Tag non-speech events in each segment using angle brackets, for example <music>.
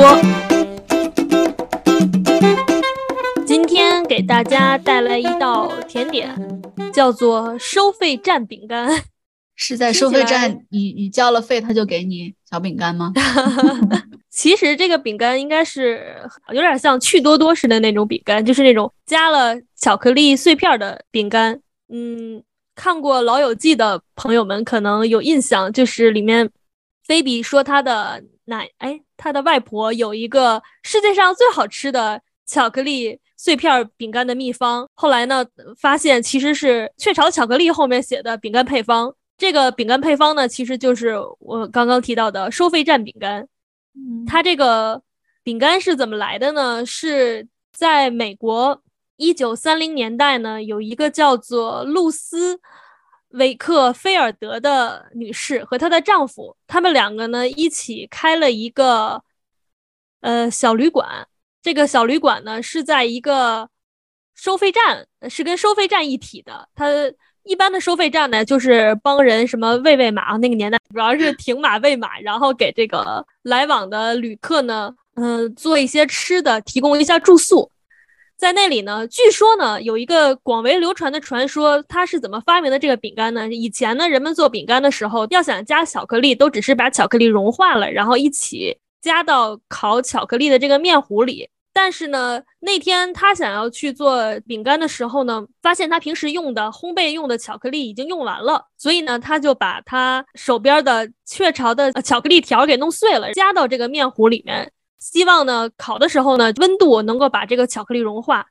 说。今天给大家带来一道甜点，叫做收费站饼干。是在收费站，你你交了费，他就给你小饼干吗？<laughs> 其实这个饼干应该是有点像趣多多似的那种饼干，就是那种加了巧克力碎片的饼干。嗯，看过《老友记》的朋友们可能有印象，就是里面菲比说他的奶，哎，他的外婆有一个世界上最好吃的巧克力碎片饼干的秘方。后来呢，发现其实是雀巢巧克力后面写的饼干配方。这个饼干配方呢，其实就是我刚刚提到的收费站饼干。嗯，它这个饼干是怎么来的呢？是在美国一九三零年代呢，有一个叫做露丝·维克菲尔德的女士和她的丈夫，他们两个呢一起开了一个呃小旅馆。这个小旅馆呢是在一个收费站，是跟收费站一体的。它一般的收费站呢，就是帮人什么喂喂马，那个年代主要是停马喂马，然后给这个来往的旅客呢，嗯，做一些吃的，提供一下住宿。在那里呢，据说呢，有一个广为流传的传说，它是怎么发明的这个饼干呢？以前呢，人们做饼干的时候，要想加巧克力，都只是把巧克力融化了，然后一起加到烤巧克力的这个面糊里。但是呢，那天他想要去做饼干的时候呢，发现他平时用的烘焙用的巧克力已经用完了，所以呢，他就把他手边的雀巢的巧克力条给弄碎了，加到这个面糊里面，希望呢烤的时候呢温度能够把这个巧克力融化。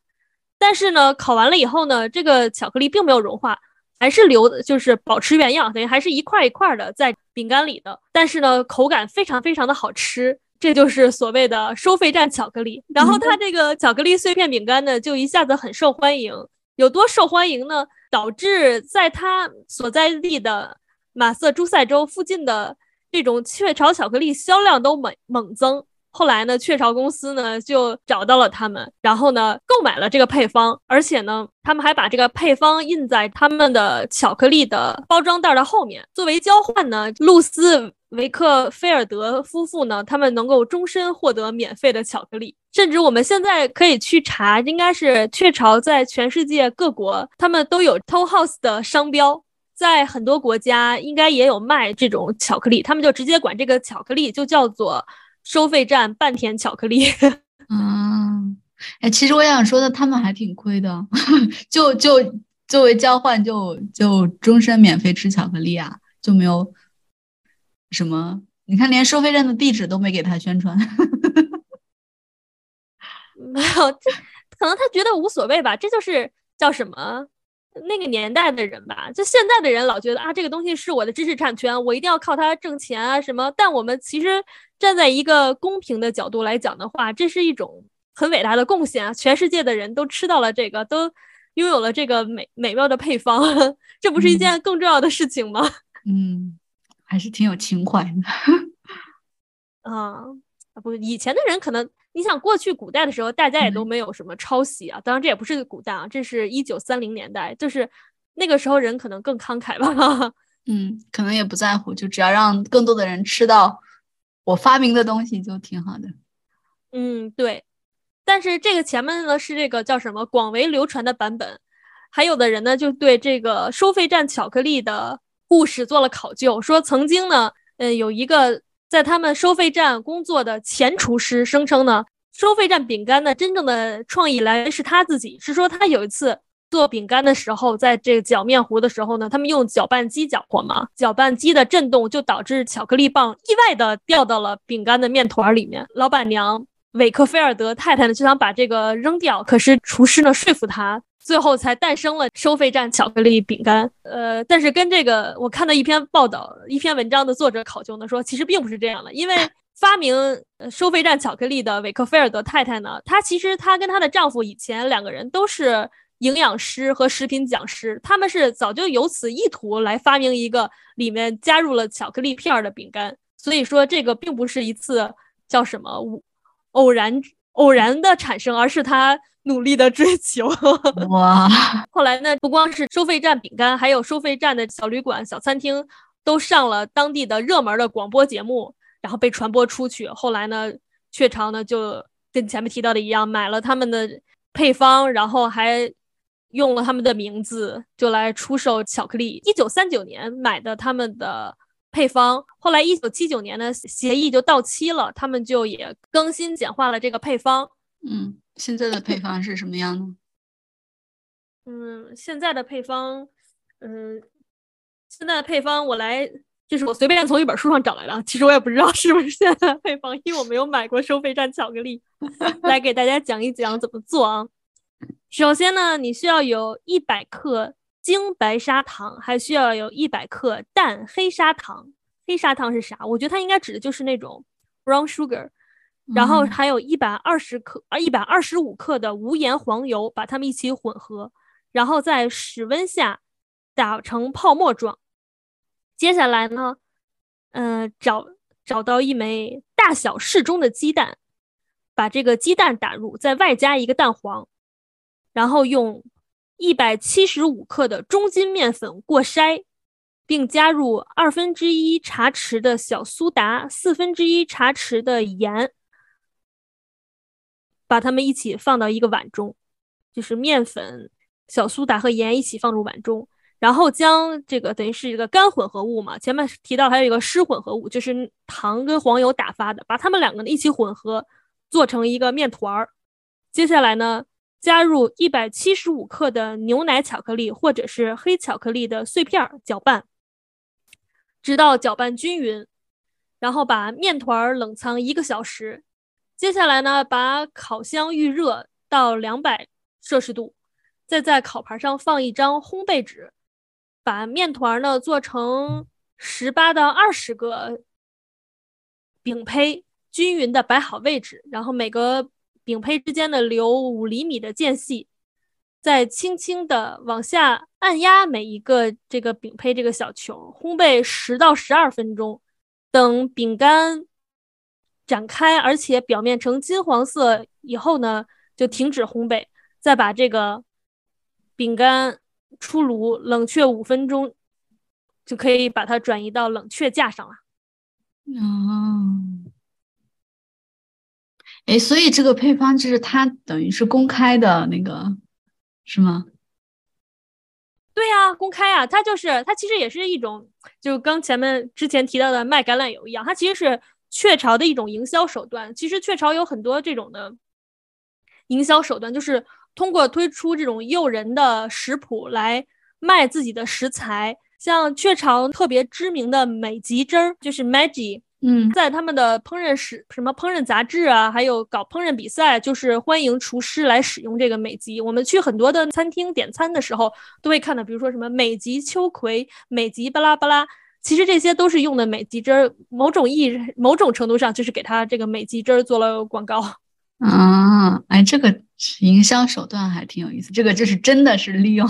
但是呢，烤完了以后呢，这个巧克力并没有融化，还是留就是保持原样，等于还是一块一块的在饼干里的。但是呢，口感非常非常的好吃。这就是所谓的收费站巧克力，然后它这个巧克力碎片饼干呢，就一下子很受欢迎。有多受欢迎呢？导致在它所在地的马瑟诸塞州附近的这种雀巢巧克力销量都猛猛增。后来呢，雀巢公司呢就找到了他们，然后呢购买了这个配方，而且呢，他们还把这个配方印在他们的巧克力的包装袋的后面，作为交换呢，露丝。维克菲尔德夫妇呢？他们能够终身获得免费的巧克力，甚至我们现在可以去查，应该是雀巢在全世界各国，他们都有 t o House 的商标，在很多国家应该也有卖这种巧克力，他们就直接管这个巧克力就叫做收费站半甜巧克力。<laughs> 嗯，哎，其实我想说的，他们还挺亏的，<laughs> 就就作为交换，就就终身免费吃巧克力啊，就没有。什么？你看，连收费站的地址都没给他宣传，<laughs> 没有，这可能他觉得无所谓吧。这就是叫什么？那个年代的人吧。就现在的人老觉得啊，这个东西是我的知识产权，我一定要靠它挣钱啊什么。但我们其实站在一个公平的角度来讲的话，这是一种很伟大的贡献啊！全世界的人都吃到了这个，都拥有了这个美美妙的配方，<laughs> 这不是一件更重要的事情吗？<laughs> 嗯。还是挺有情怀的，<laughs> 啊不，以前的人可能，你想过去古代的时候，大家也都没有什么抄袭啊。当然，这也不是古代啊，这是一九三零年代，就是那个时候人可能更慷慨吧。<laughs> 嗯，可能也不在乎，就只要让更多的人吃到我发明的东西，就挺好的。嗯，对。但是这个前面呢是这个叫什么广为流传的版本，还有的人呢就对这个收费站巧克力的。故事做了考究，说曾经呢，呃，有一个在他们收费站工作的前厨师声称呢，收费站饼干的真正的创意来源是他自己，是说他有一次做饼干的时候，在这个搅面糊的时候呢，他们用搅拌机搅和嘛，搅拌机的震动就导致巧克力棒意外的掉到了饼干的面团里面。老板娘韦克菲尔德太太呢就想把这个扔掉，可是厨师呢说服他。最后才诞生了收费站巧克力饼干，呃，但是跟这个我看到一篇报道，一篇文章的作者考究呢说，其实并不是这样的，因为发明收费站巧克力的韦克菲尔德太太呢，她其实她跟她的丈夫以前两个人都是营养师和食品讲师，他们是早就有此意图来发明一个里面加入了巧克力片的饼干，所以说这个并不是一次叫什么偶然偶然的产生，而是他。努力的追求 <laughs> 哇！后来呢，不光是收费站饼干，还有收费站的小旅馆、小餐厅，都上了当地的热门的广播节目，然后被传播出去。后来呢，雀巢呢就跟前面提到的一样，买了他们的配方，然后还用了他们的名字，就来出售巧克力。一九三九年买的他们的配方，后来一九七九年的协议就到期了，他们就也更新简化了这个配方。嗯，现在的配方是什么样呢？嗯，现在的配方，嗯，现在的配方我来。就是我随便从一本书上找来的，其实我也不知道是不是现在配方，因为我没有买过收费站巧克力。来给大家讲一讲怎么做啊。首先呢，你需要有一百克精白砂糖，还需要有一百克淡黑砂糖。黑砂糖是啥？我觉得它应该指的就是那种 brown sugar。然后还有一百二十克啊，一百二十五克的无盐黄油，把它们一起混合，然后在室温下打成泡沫状。接下来呢，嗯，找找到一枚大小适中的鸡蛋，把这个鸡蛋打入，再外加一个蛋黄，然后用一百七十五克的中筋面粉过筛，并加入二分之一茶匙的小苏打、四分之一茶匙的盐，把它们一起放到一个碗中，就是面粉、小苏打和盐一起放入碗中。然后将这个等于是一个干混合物嘛，前面提到还有一个湿混合物，就是糖跟黄油打发的，把它们两个呢一起混合，做成一个面团儿。接下来呢，加入一百七十五克的牛奶巧克力或者是黑巧克力的碎片，搅拌，直到搅拌均匀。然后把面团冷藏一个小时。接下来呢，把烤箱预热到两百摄氏度，再在烤盘上放一张烘焙纸。把面团呢做成十八到二十个饼胚，均匀的摆好位置，然后每个饼胚之间的留五厘米的间隙，再轻轻的往下按压每一个这个饼胚这个小球，烘焙十到十二分钟。等饼干展开，而且表面呈金黄色以后呢，就停止烘焙，再把这个饼干。出炉冷却五分钟，就可以把它转移到冷却架上了。哦，哎，所以这个配方就是它等于是公开的那个，是吗？对呀，公开啊，它就是它其实也是一种，就跟前面之前提到的卖橄榄油一样，它其实是雀巢的一种营销手段。其实雀巢有很多这种的营销手段，就是。通过推出这种诱人的食谱来卖自己的食材，像雀巢特别知名的美极汁儿，就是 Maggi，嗯，在他们的烹饪史什么烹饪杂志啊，还有搞烹饪比赛，就是欢迎厨师来使用这个美极。我们去很多的餐厅点餐的时候，都会看到，比如说什么美极秋葵、美极巴拉巴拉，其实这些都是用的美极汁儿，某种意义、某种程度上就是给他这个美极汁儿做了广告。啊，哎，这个营销手段还挺有意思。这个就是真的是利用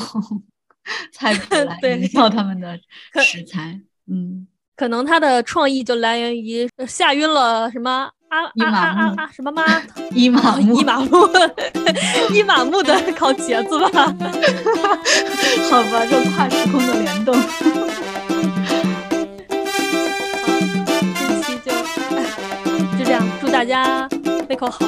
<laughs> 菜谱来 <laughs> 营销他们的食材。嗯，可能他的创意就来源于吓晕了什么啊啊啊啊什么妈 <laughs> 伊玛 <laughs> 伊玛木 <laughs> 伊玛目的烤茄子吧？好吧，这跨时空的联动。好，这期就就这样，祝大家。胃口好。